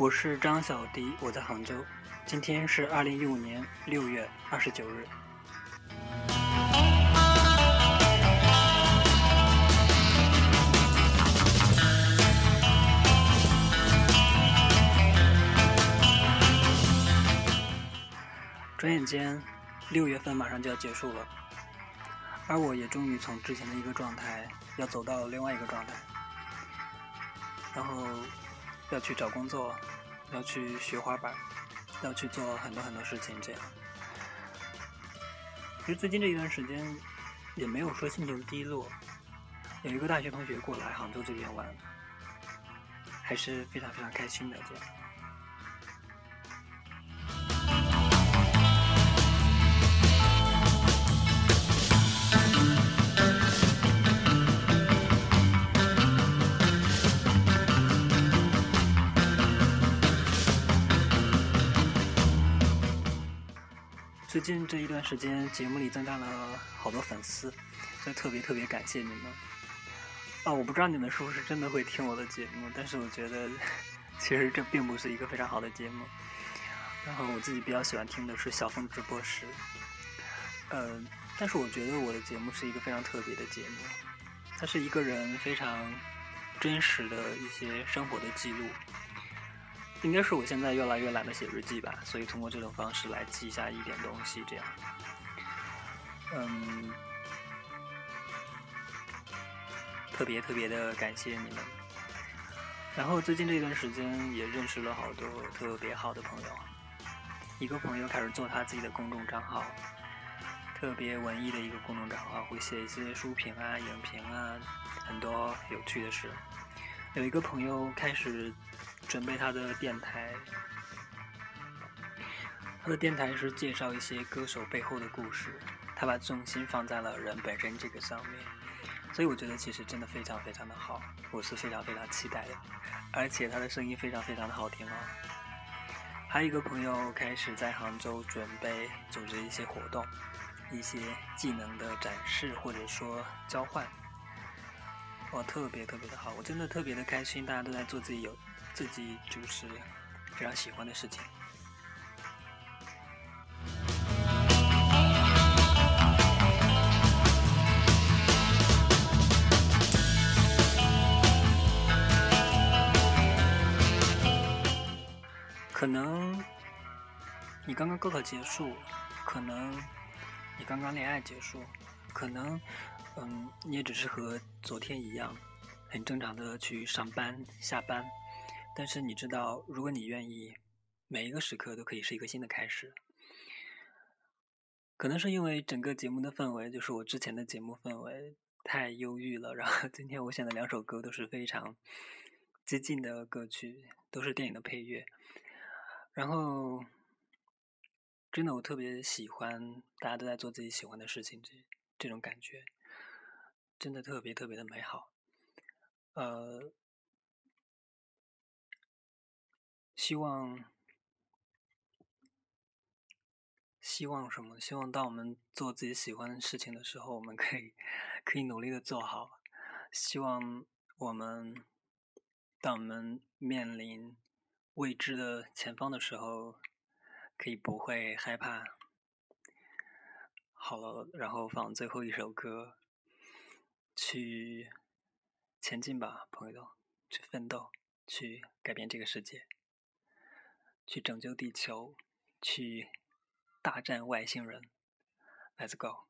我是张小迪，我在杭州。今天是二零一五年六月二十九日。转眼间，六月份马上就要结束了，而我也终于从之前的一个状态，要走到另外一个状态，然后要去找工作，要去学滑板，要去做很多很多事情。这样，其实最近这一段时间也没有说心情低落，有一个大学同学过来杭州这边玩，还是非常非常开心的这样。最近这一段时间，节目里增加了好多粉丝，所以特别特别感谢你们。啊，我不知道你们是不是真的会听我的节目，但是我觉得其实这并不是一个非常好的节目。然后我自己比较喜欢听的是小峰直播室，呃，但是我觉得我的节目是一个非常特别的节目，它是一个人非常真实的一些生活的记录。应该是我现在越来越懒得写日记吧，所以通过这种方式来记一下一点东西，这样。嗯，特别特别的感谢你们。然后最近这段时间也认识了好多特别好的朋友，一个朋友开始做他自己的公众账号，特别文艺的一个公众账号，会写一些书评啊、影评啊，很多有趣的事。有一个朋友开始。准备他的电台，他的电台是介绍一些歌手背后的故事，他把重心放在了人本身这个上面，所以我觉得其实真的非常非常的好，我是非常非常期待的，而且他的声音非常非常的好听哦。还有一个朋友开始在杭州准备组织一些活动，一些技能的展示或者说交换，哇，特别特别的好，我真的特别的开心，大家都在做自己有。自己就是非常喜欢的事情。可能你刚刚高考结束，可能你刚刚恋爱结束，可能嗯，你也只是和昨天一样，很正常的去上班下班。但是你知道，如果你愿意，每一个时刻都可以是一个新的开始。可能是因为整个节目的氛围，就是我之前的节目氛围太忧郁了。然后今天我选的两首歌都是非常激进的歌曲，都是电影的配乐。然后，真的我特别喜欢大家都在做自己喜欢的事情，这这种感觉真的特别特别的美好。呃。希望，希望什么？希望当我们做自己喜欢的事情的时候，我们可以可以努力的做好。希望我们当我们面临未知的前方的时候，可以不会害怕。好了，然后放最后一首歌，去前进吧，朋友，去奋斗，去改变这个世界。去拯救地球，去大战外星人，Let's go。